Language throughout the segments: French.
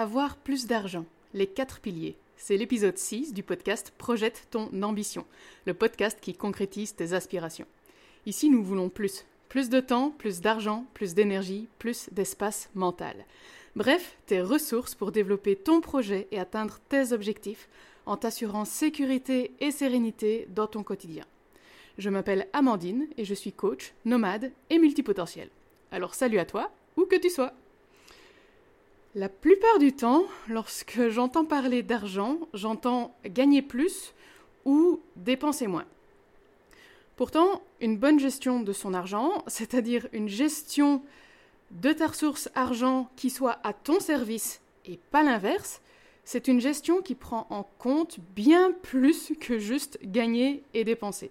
Avoir plus d'argent, les quatre piliers. C'est l'épisode 6 du podcast Projette ton ambition, le podcast qui concrétise tes aspirations. Ici, nous voulons plus. Plus de temps, plus d'argent, plus d'énergie, plus d'espace mental. Bref, tes ressources pour développer ton projet et atteindre tes objectifs en t'assurant sécurité et sérénité dans ton quotidien. Je m'appelle Amandine et je suis coach, nomade et multipotentiel. Alors salut à toi, où que tu sois. La plupart du temps, lorsque j'entends parler d'argent, j'entends gagner plus ou dépenser moins. Pourtant, une bonne gestion de son argent, c'est-à-dire une gestion de ta ressource argent qui soit à ton service et pas l'inverse, c'est une gestion qui prend en compte bien plus que juste gagner et dépenser.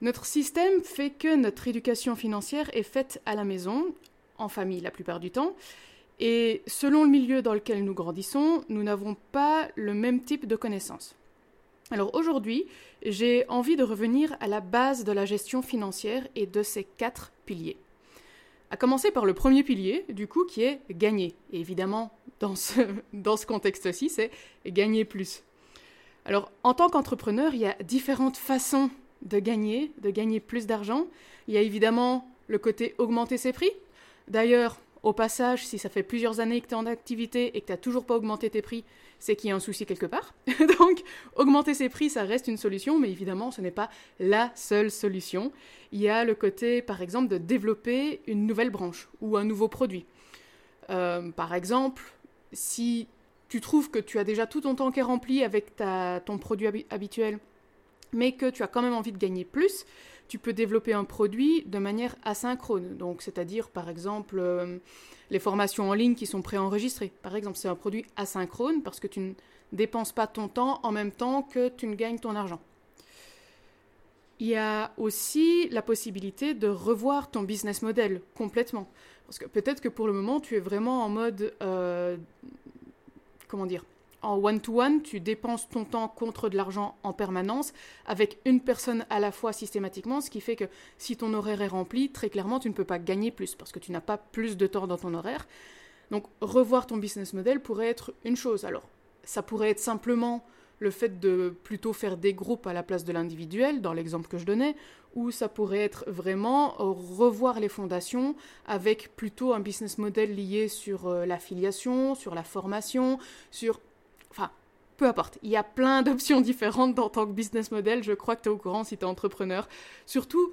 Notre système fait que notre éducation financière est faite à la maison, en famille la plupart du temps, et selon le milieu dans lequel nous grandissons, nous n'avons pas le même type de connaissances. Alors aujourd'hui, j'ai envie de revenir à la base de la gestion financière et de ces quatre piliers. À commencer par le premier pilier, du coup, qui est gagner. Et évidemment, dans ce, dans ce contexte-ci, c'est gagner plus. Alors, en tant qu'entrepreneur, il y a différentes façons de gagner, de gagner plus d'argent. Il y a évidemment le côté augmenter ses prix. D'ailleurs, au passage, si ça fait plusieurs années que tu es en activité et que tu n'as toujours pas augmenté tes prix, c'est qu'il y a un souci quelque part. Donc, augmenter ses prix, ça reste une solution, mais évidemment, ce n'est pas la seule solution. Il y a le côté, par exemple, de développer une nouvelle branche ou un nouveau produit. Euh, par exemple, si tu trouves que tu as déjà tout ton temps qui est rempli avec ton produit habituel, mais que tu as quand même envie de gagner plus, tu peux développer un produit de manière asynchrone. Donc, c'est-à-dire, par exemple, euh, les formations en ligne qui sont préenregistrées. Par exemple, c'est un produit asynchrone parce que tu ne dépenses pas ton temps en même temps que tu ne gagnes ton argent. Il y a aussi la possibilité de revoir ton business model complètement. Parce que peut-être que pour le moment, tu es vraiment en mode... Euh, comment dire en one-to-one, tu dépenses ton temps contre de l'argent en permanence avec une personne à la fois systématiquement, ce qui fait que si ton horaire est rempli, très clairement, tu ne peux pas gagner plus parce que tu n'as pas plus de temps dans ton horaire. Donc revoir ton business model pourrait être une chose. Alors, ça pourrait être simplement le fait de plutôt faire des groupes à la place de l'individuel, dans l'exemple que je donnais, ou ça pourrait être vraiment revoir les fondations avec plutôt un business model lié sur euh, l'affiliation, sur la formation, sur peu importe. Il y a plein d'options différentes en tant que business model. Je crois que tu es au courant si tu es entrepreneur. Surtout,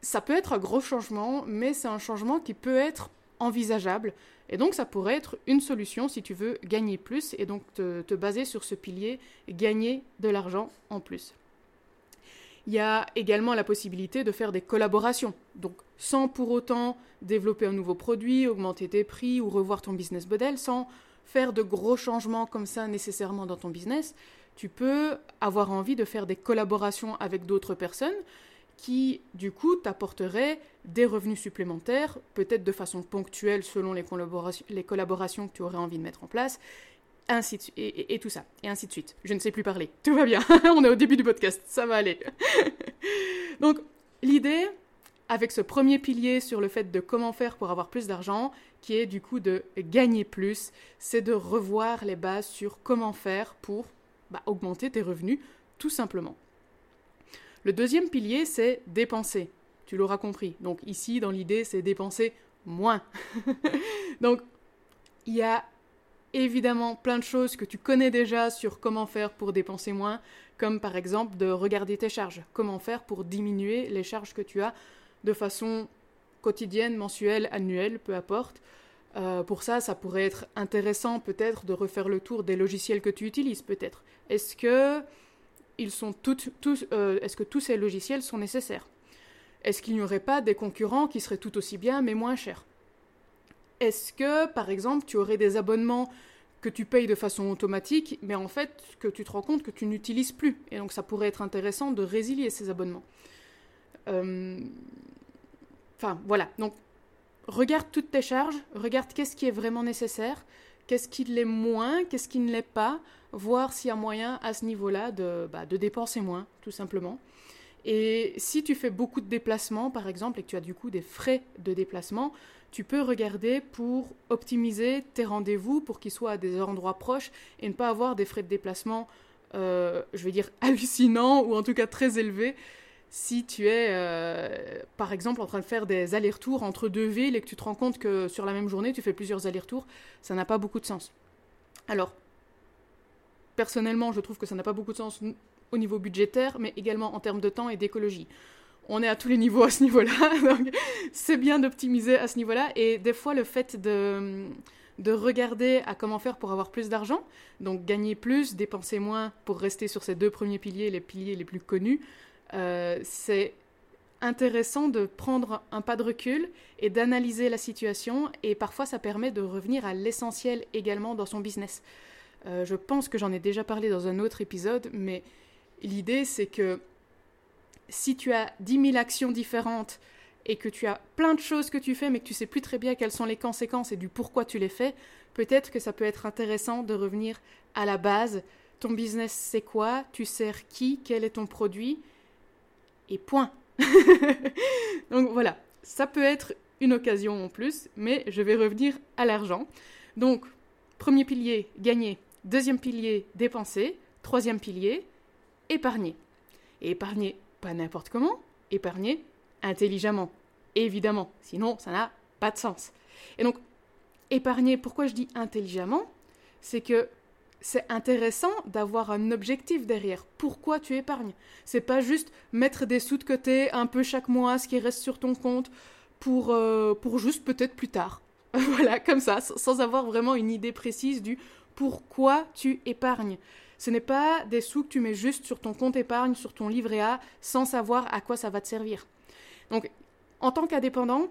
ça peut être un gros changement, mais c'est un changement qui peut être envisageable. Et donc, ça pourrait être une solution si tu veux gagner plus et donc te, baser sur ce pilier, gagner de l'argent en plus. Il y a également la possibilité de faire des collaborations. Donc, sans pour autant développer un nouveau produit, augmenter tes prix ou revoir ton business model, sans faire de gros changements comme ça nécessairement dans ton business, tu peux avoir envie de faire des collaborations avec d'autres personnes qui, du coup, t'apporteraient des revenus supplémentaires, peut-être de façon ponctuelle selon les collaborations, les collaborations que tu aurais envie de mettre en place, ainsi de et, tout ça, et ainsi de suite. Je ne sais plus parler. Tout va bien. On est au début du podcast. Ça va aller. Donc, l'idée, avec ce premier pilier sur le fait de comment faire pour avoir plus d'argent, qui est du coup de gagner plus, c'est de revoir les bases sur comment faire pour bah, augmenter tes revenus, tout simplement. Le deuxième pilier, c'est dépenser. Tu l'auras compris. Donc ici, dans l'idée, c'est dépenser moins. Donc, il y a évidemment plein de choses que tu connais déjà sur comment faire pour dépenser moins, comme par exemple de regarder tes charges. Comment faire pour diminuer les charges que tu as de façon quotidienne, mensuelle, annuelle, peu importe. Euh, pour ça, ça pourrait être intéressant peut-être de refaire le tour des logiciels que tu utilises, peut-être. Est-ce que ils sont tous, euh, est-ce que tous ces logiciels sont nécessaires? Est-ce qu'il n'y aurait pas des concurrents qui seraient tout aussi bien mais moins chers? Est-ce que, par exemple, tu aurais des abonnements que tu payes de façon automatique, mais en fait que tu te rends compte que tu n'utilises plus, et donc ça pourrait être intéressant de résilier ces abonnements. Euh, Enfin, voilà. Donc, regarde toutes tes charges, regarde qu'est-ce qui est vraiment nécessaire, qu'est-ce qui l'est moins, qu'est-ce qui ne l'est pas, voir s'il y a moyen à ce niveau-là de, bah, de dépenser moins, tout simplement. Et si tu fais beaucoup de déplacements, par exemple, et que tu as du coup des frais de déplacement, tu peux regarder pour optimiser tes rendez-vous pour qu'ils soient à des endroits proches et ne pas avoir des frais de déplacement, euh, je vais dire, hallucinants ou en tout cas très élevés si tu es, euh, par exemple, en train de faire des allers-retours entre deux villes et que tu te rends compte que sur la même journée, tu fais plusieurs allers-retours, ça n'a pas beaucoup de sens. Alors, personnellement, je trouve que ça n'a pas beaucoup de sens au niveau budgétaire, mais également en termes de temps et d'écologie. On est à tous les niveaux à ce niveau-là, donc c'est bien d'optimiser à ce niveau-là. Et des fois, le fait de, de regarder à comment faire pour avoir plus d'argent, donc gagner plus, dépenser moins pour rester sur ces deux premiers piliers, les piliers les plus connus, euh, c'est intéressant de prendre un pas de recul et d'analyser la situation et parfois ça permet de revenir à l'essentiel également dans son business. Euh, je pense que j'en ai déjà parlé dans un autre épisode, mais l'idée c'est que si tu as 10 000 actions différentes et que tu as plein de choses que tu fais mais que tu sais plus très bien quelles sont les conséquences et du pourquoi tu les fais, peut-être que ça peut être intéressant de revenir à la base. Ton business c'est quoi? Tu sers qui? Quel est ton produit? Et point. Donc voilà, ça peut être une occasion en plus, mais je vais revenir à l'argent. Donc, premier pilier, gagner. Deuxième pilier, dépenser. Troisième pilier, épargner. Et épargner pas n'importe comment, épargner intelligemment. Évidemment, sinon ça n'a pas de sens. Et donc, épargner, pourquoi je dis intelligemment? C'est que c'est intéressant d'avoir un objectif derrière. Pourquoi tu épargnes? C'est pas juste mettre des sous de côté un peu chaque mois, ce qui reste sur ton compte, pour, euh, pour juste peut-être plus tard. voilà, comme ça, sans avoir vraiment une idée précise du pourquoi tu épargnes. Ce n'est pas des sous que tu mets juste sur ton compte épargne, sur ton livret A, sans savoir à quoi ça va te servir. Donc, en tant qu'indépendant,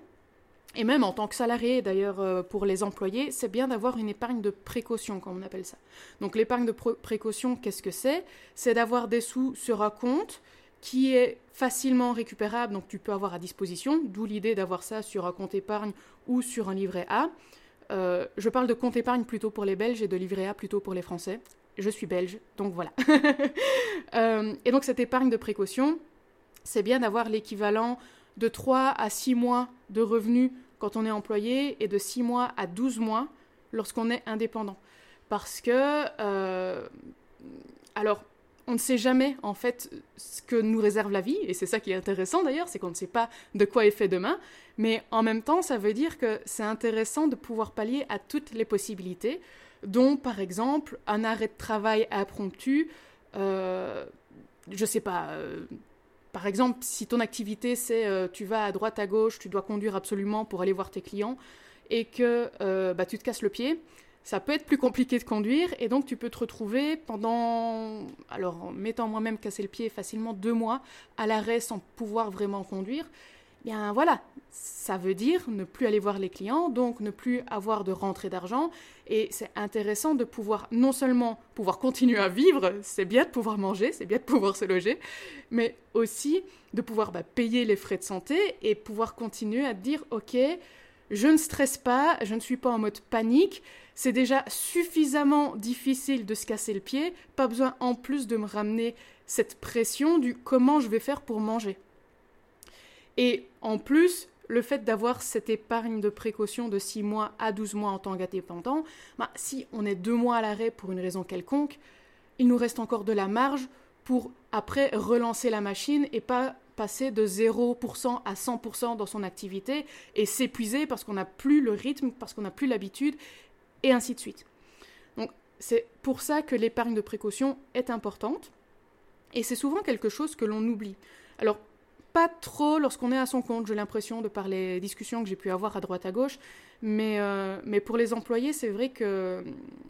et même en tant que salarié, d'ailleurs, euh, pour les employés, c'est bien d'avoir une épargne de précaution, comme on appelle ça. Donc l'épargne de précaution, qu'est-ce que c'est? C'est d'avoir des sous sur un compte qui est facilement récupérable, donc tu peux avoir à disposition, d'où l'idée d'avoir ça sur un compte épargne ou sur un livret A. Euh, je parle de compte épargne plutôt pour les Belges et de livret A plutôt pour les Français. Je suis belge, donc voilà. Euh, et donc cette épargne de précaution, c'est bien d'avoir l'équivalent de 3 à 6 mois de revenus quand on est employé et de 6 mois à 12 mois lorsqu'on est indépendant. Parce que, euh, alors, on ne sait jamais en fait ce que nous réserve la vie, et c'est ça qui est intéressant d'ailleurs, c'est qu'on ne sait pas de quoi est fait demain, mais en même temps, ça veut dire que c'est intéressant de pouvoir pallier à toutes les possibilités, dont par exemple un arrêt de travail impromptu, euh, je sais pas, euh, par exemple, si ton activité c'est euh, tu vas à droite à gauche, tu dois conduire absolument pour aller voir tes clients et que euh, bah, tu te casses le pied, ça peut être plus compliqué de conduire et donc tu peux te retrouver pendant, alors en mettant moi-même casser le pied facilement deux mois à l'arrêt sans pouvoir vraiment conduire bien voilà, ça veut dire ne plus aller voir les clients, donc ne plus avoir de rentrée d'argent. Et c'est intéressant de pouvoir non seulement pouvoir continuer à vivre, c'est bien de pouvoir manger, c'est bien de pouvoir se loger, mais aussi de pouvoir bah, payer les frais de santé et pouvoir continuer à dire ok, je ne stresse pas, je ne suis pas en mode panique. C'est déjà suffisamment difficile de se casser le pied, pas besoin en plus de me ramener cette pression du comment je vais faire pour manger. Et en plus, le fait d'avoir cette épargne de précaution de 6 mois à 12 mois en tant qu'indépendant, bah, si on est 2 mois à l'arrêt pour une raison quelconque, il nous reste encore de la marge pour après relancer la machine et pas passer de 0% à 100% dans son activité et s'épuiser parce qu'on n'a plus le rythme, parce qu'on n'a plus l'habitude, et ainsi de suite. Donc c'est pour ça que l'épargne de précaution est importante, et c'est souvent quelque chose que l'on oublie. Alors pas trop lorsqu'on est à son compte, j'ai l'impression, de par les discussions que j'ai pu avoir à droite à gauche. Mais, euh, mais pour les employés, c'est vrai que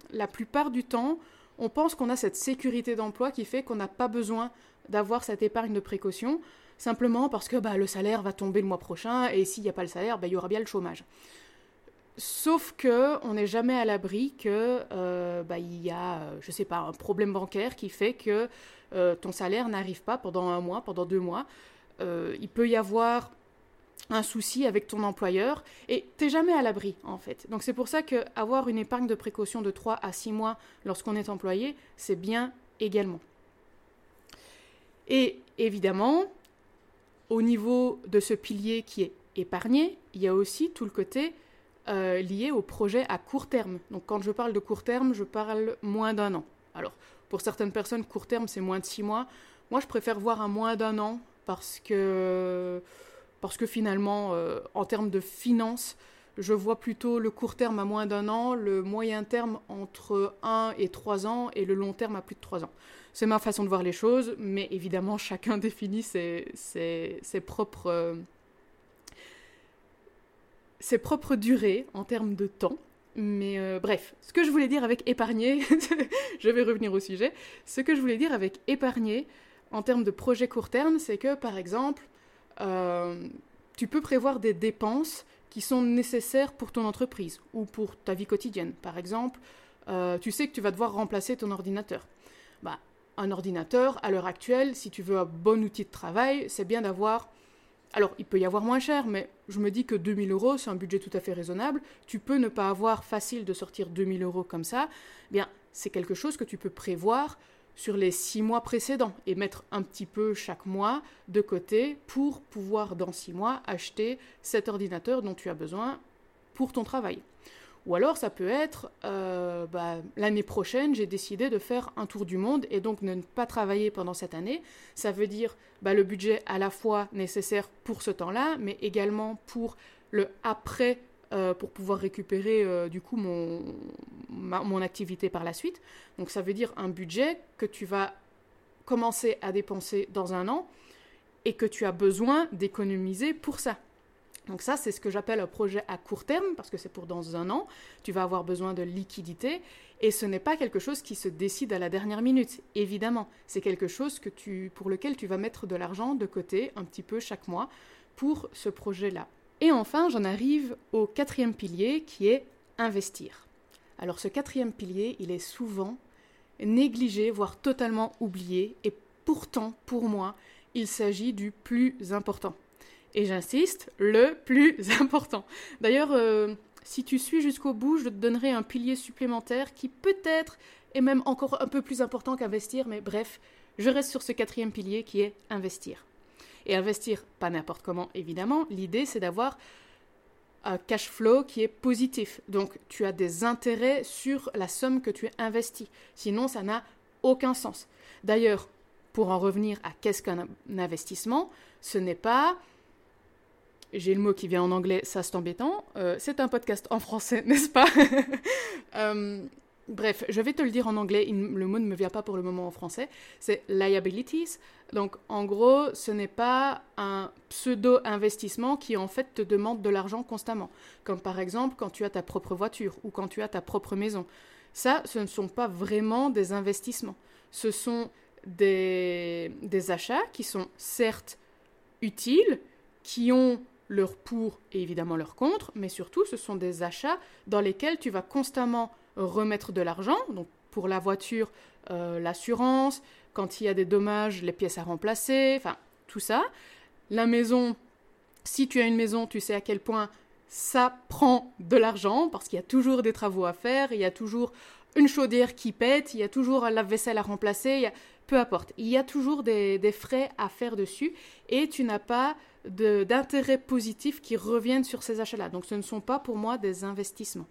la plupart du temps, on pense qu'on a cette sécurité d'emploi qui fait qu'on n'a pas besoin d'avoir cette épargne de précaution, simplement parce que bah, le salaire va tomber le mois prochain et s'il n'y a pas le salaire, bah, il y aura bien le chômage. Sauf que on n'est jamais à l'abri que euh, bah, il y a, je sais pas, un problème bancaire qui fait que euh, ton salaire n'arrive pas pendant un mois, pendant deux mois. Euh, il peut y avoir un souci avec ton employeur et t'es jamais à l'abri en fait. Donc c'est pour ça que avoir une épargne de précaution de 3 à 6 mois lorsqu'on est employé, c'est bien également. Et évidemment, au niveau de ce pilier qui est épargner, il y a aussi tout le côté euh, lié au projet à court terme. Donc quand je parle de court terme, je parle moins d'un an. Alors, pour certaines personnes, court terme, c'est moins de six mois. Moi, je préfère voir un moins d'un an parce que, parce que finalement, euh, en termes de finances, je vois plutôt le court terme à moins d'un an, le moyen terme entre un et trois ans et le long terme à plus de trois ans. C'est ma façon de voir les choses, mais évidemment, chacun définit ses, ses, propres, euh, ses propres durées en termes de temps. Mais euh, bref, ce que je voulais dire avec épargner, je vais revenir au sujet, ce que je voulais dire avec épargner en termes de projet court terme, c'est que par exemple, euh, tu peux prévoir des dépenses qui sont nécessaires pour ton entreprise ou pour ta vie quotidienne. Par exemple, euh, tu sais que tu vas devoir remplacer ton ordinateur. Bah, un ordinateur, à l'heure actuelle, si tu veux un bon outil de travail, c'est bien d'avoir... Alors, il peut y avoir moins cher, mais je me dis que 2000 euros, c'est un budget tout à fait raisonnable. Tu peux ne pas avoir facile de sortir 2000 euros comme ça. Bien, c'est quelque chose que tu peux prévoir sur les six mois précédents et mettre un petit peu chaque mois de côté pour pouvoir dans six mois acheter cet ordinateur dont tu as besoin pour ton travail. Ou alors ça peut être euh, bah, l'année prochaine j'ai décidé de faire un tour du monde et donc ne pas travailler pendant cette année. Ça veut dire bah, le budget à la fois nécessaire pour ce temps-là, mais également pour le après euh, pour pouvoir récupérer euh, du coup mon, mon activité par la suite. Donc ça veut dire un budget que tu vas commencer à dépenser dans un an et que tu as besoin d'économiser pour ça. Donc ça, c'est ce que j'appelle un projet à court terme, parce que c'est pour dans un an, tu vas avoir besoin de liquidité, et ce n'est pas quelque chose qui se décide à la dernière minute, évidemment. C'est quelque chose que tu, pour lequel tu vas mettre de l'argent de côté un petit peu chaque mois pour ce projet-là. Et enfin, j'en arrive au quatrième pilier qui est investir. Alors ce quatrième pilier, il est souvent négligé, voire totalement oublié, et pourtant, pour moi, il s'agit du plus important. Et j'insiste, le plus important. D'ailleurs, euh, si tu suis jusqu'au bout, je te donnerai un pilier supplémentaire qui peut-être est même encore un peu plus important qu'investir, mais bref, je reste sur ce quatrième pilier qui est investir. Et investir, pas n'importe comment, évidemment. L'idée, c'est d'avoir un cash flow qui est positif. Donc, tu as des intérêts sur la somme que tu investis. Sinon, ça n'a aucun sens. D'ailleurs, pour en revenir à qu'est-ce qu'un investissement, ce n'est pas j'ai le mot qui vient en anglais, ça c'est embêtant. Euh, c'est un podcast en français, n'est-ce pas? Euh, Bref, je vais te le dire en anglais, le mot ne me vient pas pour le moment en français. C'est liabilities. Donc en gros, ce n'est pas un pseudo-investissement qui en fait te demande de l'argent constamment. Comme par exemple quand tu as ta propre voiture ou quand tu as ta propre maison. Ça, ce ne sont pas vraiment des investissements. Ce sont des, des achats qui sont certes utiles, qui ont leur pour et évidemment leur contre, mais surtout ce sont des achats dans lesquels tu vas constamment remettre de l'argent, donc pour la voiture, euh, l'assurance, quand il y a des dommages, les pièces à remplacer, enfin tout ça. La maison, si tu as une maison, tu sais à quel point ça prend de l'argent parce qu'il y a toujours des travaux à faire, il y a toujours une chaudière qui pète, il y a toujours la vaisselle à remplacer, peu importe, il y a toujours des, frais à faire dessus et tu n'as pas d'intérêts positifs qui reviennent sur ces achats-là. Donc ce ne sont pas pour moi des investissements.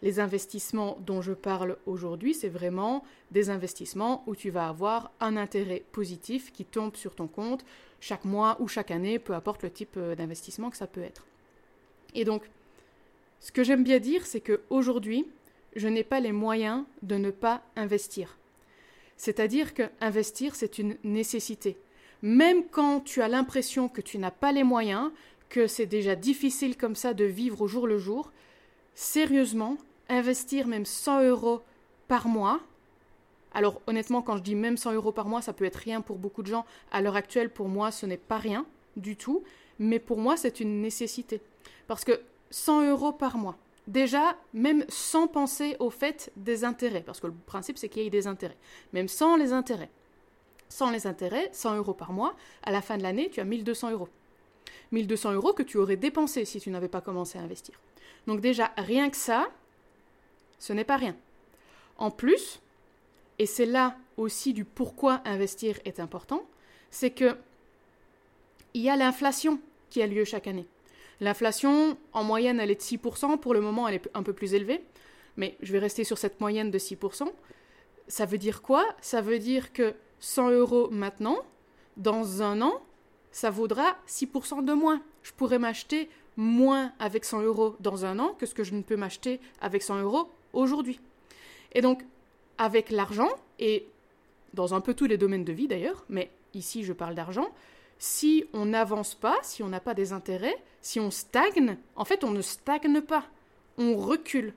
Les investissements dont je parle aujourd'hui, c'est vraiment des investissements où tu vas avoir un intérêt positif qui tombe sur ton compte chaque mois ou chaque année, peu importe le type euh, d'investissement que ça peut être. Et donc, ce que j'aime bien dire, c'est qu'aujourd'hui, je n'ai pas les moyens de ne pas investir. C'est-à-dire que investir, c'est une nécessité. Même quand tu as l'impression que tu n'as pas les moyens, que c'est déjà difficile comme ça de vivre au jour le jour, sérieusement, investir même 100 euros par mois. Alors honnêtement, quand je dis même 100 euros par mois, ça peut être rien pour beaucoup de gens. À l'heure actuelle, pour moi, ce n'est pas rien du tout. Mais pour moi, c'est une nécessité. Parce que 100 euros par mois, déjà, même sans penser au fait des intérêts, parce que le principe c'est qu'il y ait des intérêts, même sans les intérêts, sans les intérêts, 100 euros par mois, à la fin de l'année, tu as 1200 euros. 1200 euros que tu aurais dépensé si tu n'avais pas commencé à investir. Donc déjà, rien que ça, ce n'est pas rien. En plus, et c'est là aussi du pourquoi investir est important, c'est que il y a l'inflation qui a lieu chaque année. L'inflation, en moyenne, elle est de 6%. Pour le moment, elle est un peu plus élevée. Mais je vais rester sur cette moyenne de 6%. Ça veut dire quoi? Ça veut dire que 100 euros maintenant, dans un an, ça vaudra 6% de moins. Je pourrais m'acheter moins avec 100 euros dans un an que ce que je ne peux m'acheter avec 100 euros aujourd'hui. Et donc, avec l'argent, et dans un peu tous les domaines de vie d'ailleurs, mais ici je parle d'argent, si on n'avance pas, si on n'a pas des intérêts, si on stagne, en fait on ne stagne pas, on recule.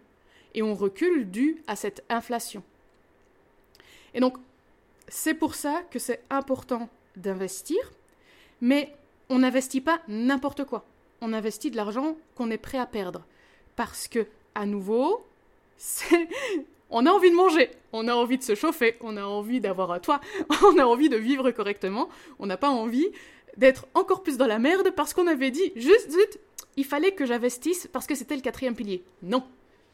Et on recule dû à cette inflation. Et donc, c'est pour ça que c'est important d'investir, mais on n'investit pas n'importe quoi. On investit de l'argent qu'on est prêt à perdre. Parce que, à nouveau, on a envie de manger, on a envie de se chauffer, on a envie d'avoir un toit, on a envie de vivre correctement, on n'a pas envie d'être encore plus dans la merde parce qu'on avait dit juste, zut, il fallait que j'investisse parce que c'était le quatrième pilier. Non,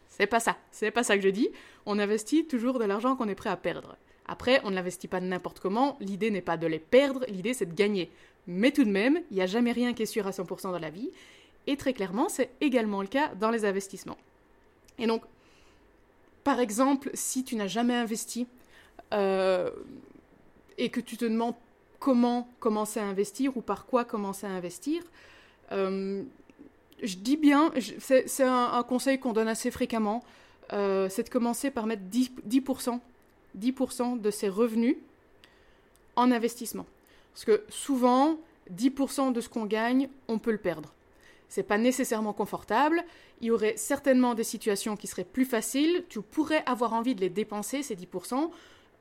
c'est pas ça, c'est pas ça que je dis. On investit toujours de l'argent qu'on est prêt à perdre. Après, on ne l'investit pas n'importe comment, l'idée n'est pas de les perdre, l'idée c'est de gagner. Mais tout de même, il n'y a jamais rien qui est sûr à 100% dans la vie, et très clairement, c'est également le cas dans les investissements. Et donc, par exemple, si tu n'as jamais investi euh, et que tu te demandes comment commencer à investir ou par quoi commencer à investir, euh, je dis bien, c'est un, conseil qu'on donne assez fréquemment, euh, c'est de commencer par mettre 10%, 10%, de ses revenus en investissement. Parce que souvent, 10% de ce qu'on gagne, on peut le perdre. C'est pas nécessairement confortable. Il y aurait certainement des situations qui seraient plus faciles. Tu pourrais avoir envie de les dépenser, ces 10%,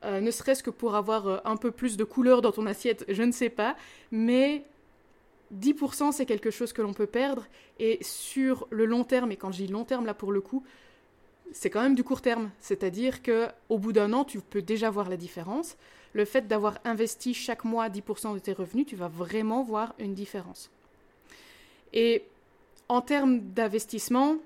euh, ne serait-ce que pour avoir euh, un peu plus de couleur dans ton assiette, je ne sais pas. Mais 10% c'est quelque chose que l'on peut perdre. Et sur le long terme, et quand je dis long terme là pour le coup, c'est quand même du court terme. C'est-à-dire que au bout d'un an, tu peux déjà voir la différence. Le fait d'avoir investi chaque mois 10% de tes revenus, tu vas vraiment voir une différence. Et en termes d'investissement,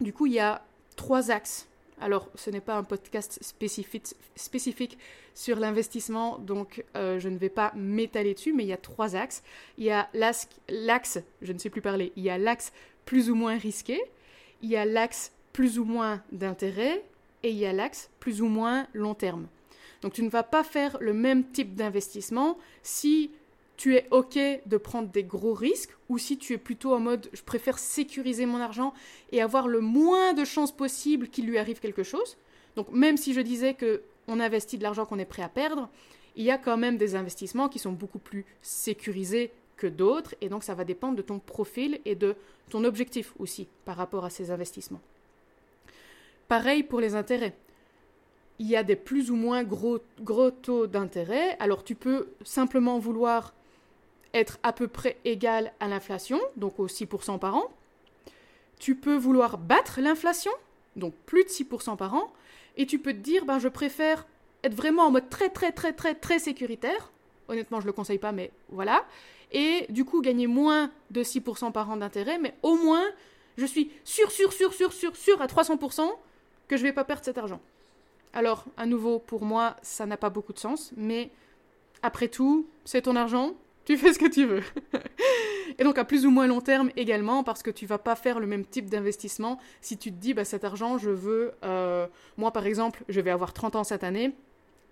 du coup, il y a trois axes. Alors, ce n'est pas un podcast spécifique, sur l'investissement, donc euh, je ne vais pas m'étaler dessus, mais il y a trois axes. Il y a l'axe, je ne sais plus parler, il y a l'axe plus ou moins risqué, il y a l'axe plus ou moins d'intérêt, et il y a l'axe plus ou moins long terme. Donc tu ne vas pas faire le même type d'investissement si tu es OK de prendre des gros risques ou si tu es plutôt en mode je préfère sécuriser mon argent et avoir le moins de chances possible qu'il lui arrive quelque chose. Donc même si je disais que on investit de l'argent qu'on est prêt à perdre, il y a quand même des investissements qui sont beaucoup plus sécurisés que d'autres et donc ça va dépendre de ton profil et de ton objectif aussi par rapport à ces investissements. Pareil pour les intérêts. Il y a des plus ou moins gros, gros taux d'intérêt. Alors tu peux simplement vouloir être à peu près égal à l'inflation, donc aux 6% par an. Tu peux vouloir battre l'inflation, donc plus de 6% par an, et tu peux te dire, ben, je préfère être vraiment en mode très très très très très sécuritaire. Honnêtement, je ne le conseille pas, mais voilà. Et du coup, gagner moins de 6% par an d'intérêt, mais au moins, je suis sûr, sûr, sûr, sûr, sûr, sûr à 300% que je ne vais pas perdre cet argent. Alors, à nouveau, pour moi, ça n'a pas beaucoup de sens, mais après tout, c'est ton argent, tu fais ce que tu veux. et donc à plus ou moins long terme également, parce que tu vas pas faire le même type d'investissement si tu te dis, bah, cet argent, je veux, euh, moi par exemple, je vais avoir 30 ans cette année.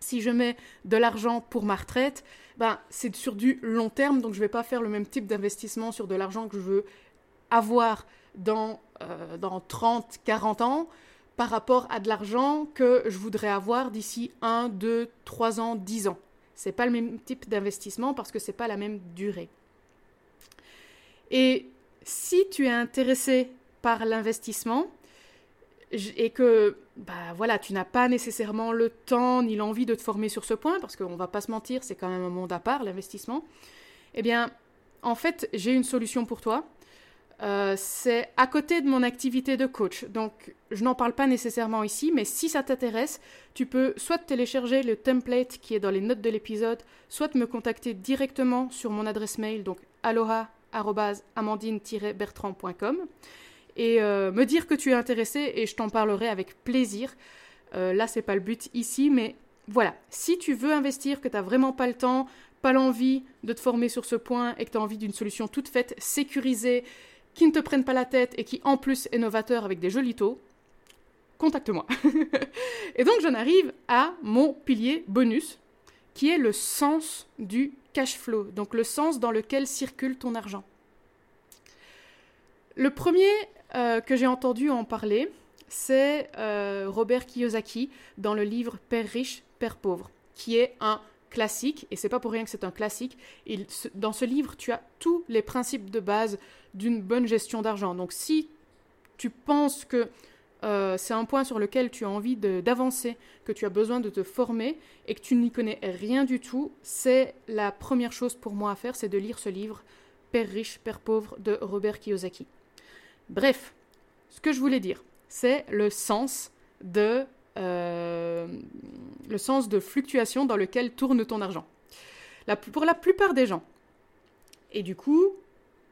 Si je mets de l'argent pour ma retraite, ben, c'est sur du long terme, donc je vais pas faire le même type d'investissement sur de l'argent que je veux avoir dans, euh, dans 30, 40 ans par rapport à de l'argent que je voudrais avoir d'ici 1, 2, 3 ans, 10 ans. C'est pas le même type d'investissement parce que c'est pas la même durée. Et si tu es intéressé par l'investissement et que bah voilà, tu n'as pas nécessairement le temps ni l'envie de te former sur ce point parce qu'on va pas se mentir, c'est quand même un monde à part l'investissement. Eh bien, en fait, j'ai une solution pour toi. Euh, c'est à côté de mon activité de coach. Donc, je n'en parle pas nécessairement ici, mais si ça t'intéresse, tu peux soit télécharger le template qui est dans les notes de l'épisode, soit me contacter directement sur mon adresse mail, donc aloha-amandine-bertrand.com, et euh, me dire que tu es intéressé et je t'en parlerai avec plaisir. Euh, là, c'est pas le but ici, mais voilà. Si tu veux investir, que tu n'as vraiment pas le temps, pas l'envie de te former sur ce point et que tu as envie d'une solution toute faite, sécurisée, qui ne te prenne pas la tête et qui en plus est novateur avec des jolis taux, contacte-moi. et donc j'en arrive à mon pilier bonus, qui est le sens du cash flow, donc le sens dans lequel circule ton argent. Le premier euh, que j'ai entendu en parler, c'est euh, Robert Kiyosaki dans le livre Père riche, Père pauvre, qui est un classique, et c'est pas pour rien que c'est un classique. dans ce livre, tu as tous les principes de base d'une bonne gestion d'argent. Donc si tu penses que euh, c'est un point sur lequel tu as envie d'avancer, que tu as besoin de te former et que tu n'y connais rien du tout, c'est la première chose pour moi à faire, c'est de lire ce livre, Père riche, Père pauvre de Robert Kiyosaki. Bref, ce que je voulais dire, c'est le sens de euh, le sens de fluctuation dans lequel tourne ton argent. pour la plupart des gens. Et du coup,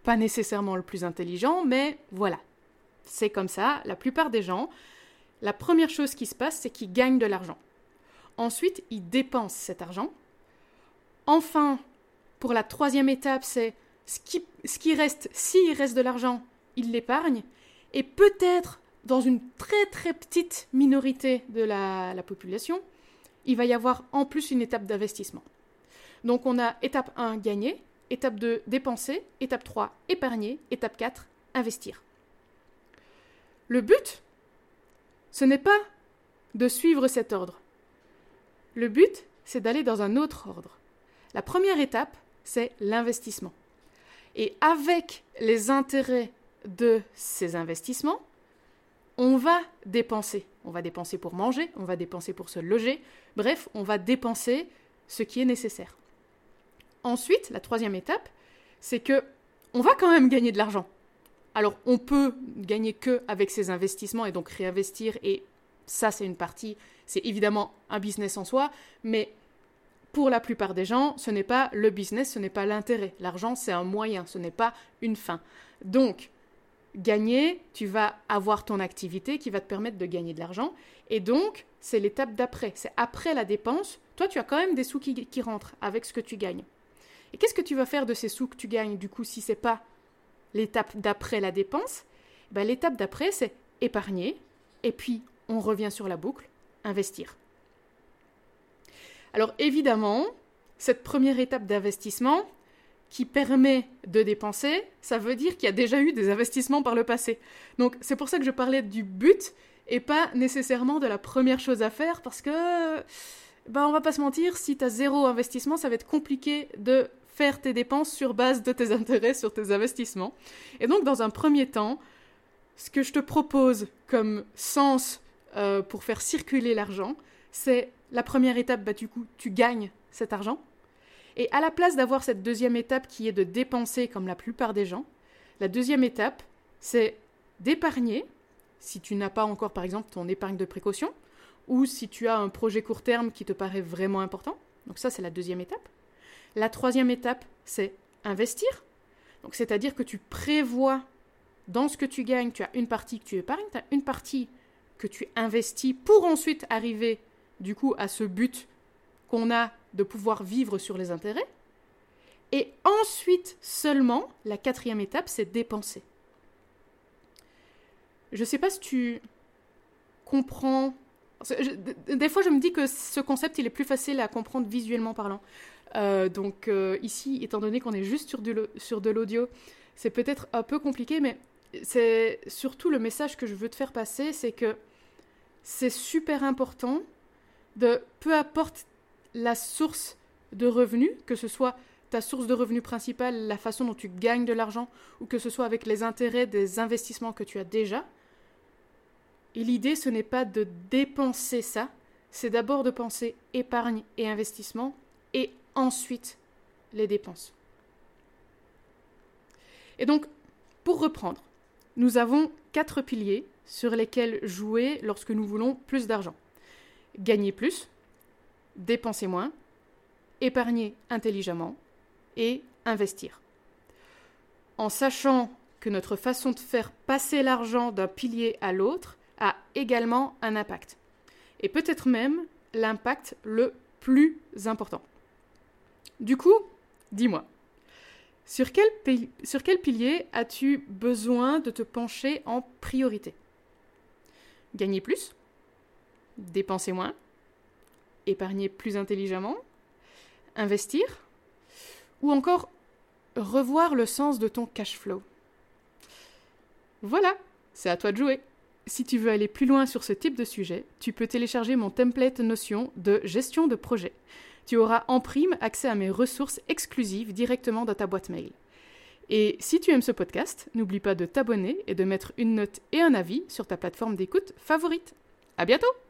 pas nécessairement le plus intelligent, mais voilà. C'est comme ça, la plupart des gens, la première chose qui se passe, c'est qu'ils gagnent de l'argent. Ensuite, ils dépensent cet argent. Enfin, pour la troisième étape, c'est ce qui, ce qui reste, s'il reste de l'argent, ils l'épargnent. Et peut-être dans une très très petite minorité de la, population, il va y avoir en plus une étape d'investissement. Donc on a étape 1, gagner, étape 2, dépenser, étape 3, épargner, étape 4, investir. Le but, ce n'est pas de suivre cet ordre. Le but, c'est d'aller dans un autre ordre. La première étape, c'est l'investissement. Et avec les intérêts de ces investissements, on va dépenser. On va dépenser pour manger, on va dépenser pour se loger, bref, on va dépenser ce qui est nécessaire. Ensuite, la troisième étape, c'est que on va quand même gagner de l'argent. Alors, on peut gagner que avec ces investissements et donc réinvestir et ça c'est une partie, c'est évidemment un business en soi, mais pour la plupart des gens, ce n'est pas le business, ce n'est pas l'intérêt. L'argent, c'est un moyen, ce n'est pas une fin. Donc, gagner, tu vas avoir ton activité qui va te permettre de gagner de l'argent. Et donc, c'est l'étape d'après. C'est après la dépense. Toi, tu as quand même des sous qui, rentrent avec ce que tu gagnes. Et qu'est-ce que tu vas faire de ces sous que tu gagnes, du coup, si c'est pas l'étape d'après la dépense? Ben, L'étape d'après, c'est épargner. Et puis, on revient sur la boucle, investir. Alors, évidemment, cette première étape d'investissement, qui permet de dépenser, ça veut dire qu'il y a déjà eu des investissements par le passé. Donc c'est pour ça que je parlais du but et pas nécessairement de la première chose à faire parce que bah on va pas se mentir, si tu as zéro investissement, ça va être compliqué de faire tes dépenses sur base de tes intérêts sur tes investissements. Et donc dans un premier temps, ce que je te propose comme sens euh, pour faire circuler l'argent, c'est la première étape, bah du coup, tu gagnes cet argent, et à la place d'avoir cette deuxième étape qui est de dépenser comme la plupart des gens, la deuxième étape, c'est d'épargner, si tu n'as pas encore par exemple ton épargne de précaution, ou si tu as un projet court terme qui te paraît vraiment important. Donc ça, c'est la deuxième étape. La troisième étape, c'est investir. Donc c'est-à-dire que tu prévois dans ce que tu gagnes, tu as une partie que tu épargnes, tu as une partie que tu investis pour ensuite arriver du coup à ce but qu'on a de pouvoir vivre sur les intérêts. Et ensuite seulement, la quatrième étape, c'est dépenser. Je ne sais pas si tu comprends. des fois, je me dis que ce concept, il est plus facile à comprendre visuellement parlant. Euh, donc euh, ici, étant donné qu'on est juste sur, sur de l'audio, c'est peut-être un peu compliqué, mais c'est surtout le message que je veux te faire passer, c'est que c'est super important de, peu importe la source de revenus, que ce soit ta source de revenus principale, la façon dont tu gagnes de l'argent, ou que ce soit avec les intérêts des investissements que tu as déjà. Et l'idée, ce n'est pas de dépenser ça, c'est d'abord de penser épargne et investissement, et ensuite les dépenses. Et donc, pour reprendre, nous avons quatre piliers sur lesquels jouer lorsque nous voulons plus d'argent. Gagner plus, dépenser moins, épargner intelligemment et investir. En sachant que notre façon de faire passer l'argent d'un pilier à l'autre a également un impact. Et peut-être même l'impact le plus important. Du coup, dis-moi, Sur quel, pilier as-tu besoin de te pencher en priorité? Gagner plus? Dépenser moins? Épargner plus intelligemment Investir Ou encore revoir le sens de ton cash flow Voilà, c'est à toi de jouer. Si tu veux aller plus loin sur ce type de sujet, tu peux télécharger mon template Notion de gestion de projet. Tu auras en prime accès à mes ressources exclusives directement dans ta boîte mail. Et si tu aimes ce podcast, n'oublie pas de t'abonner et de mettre une note et un avis sur ta plateforme d'écoute favorite. À bientôt!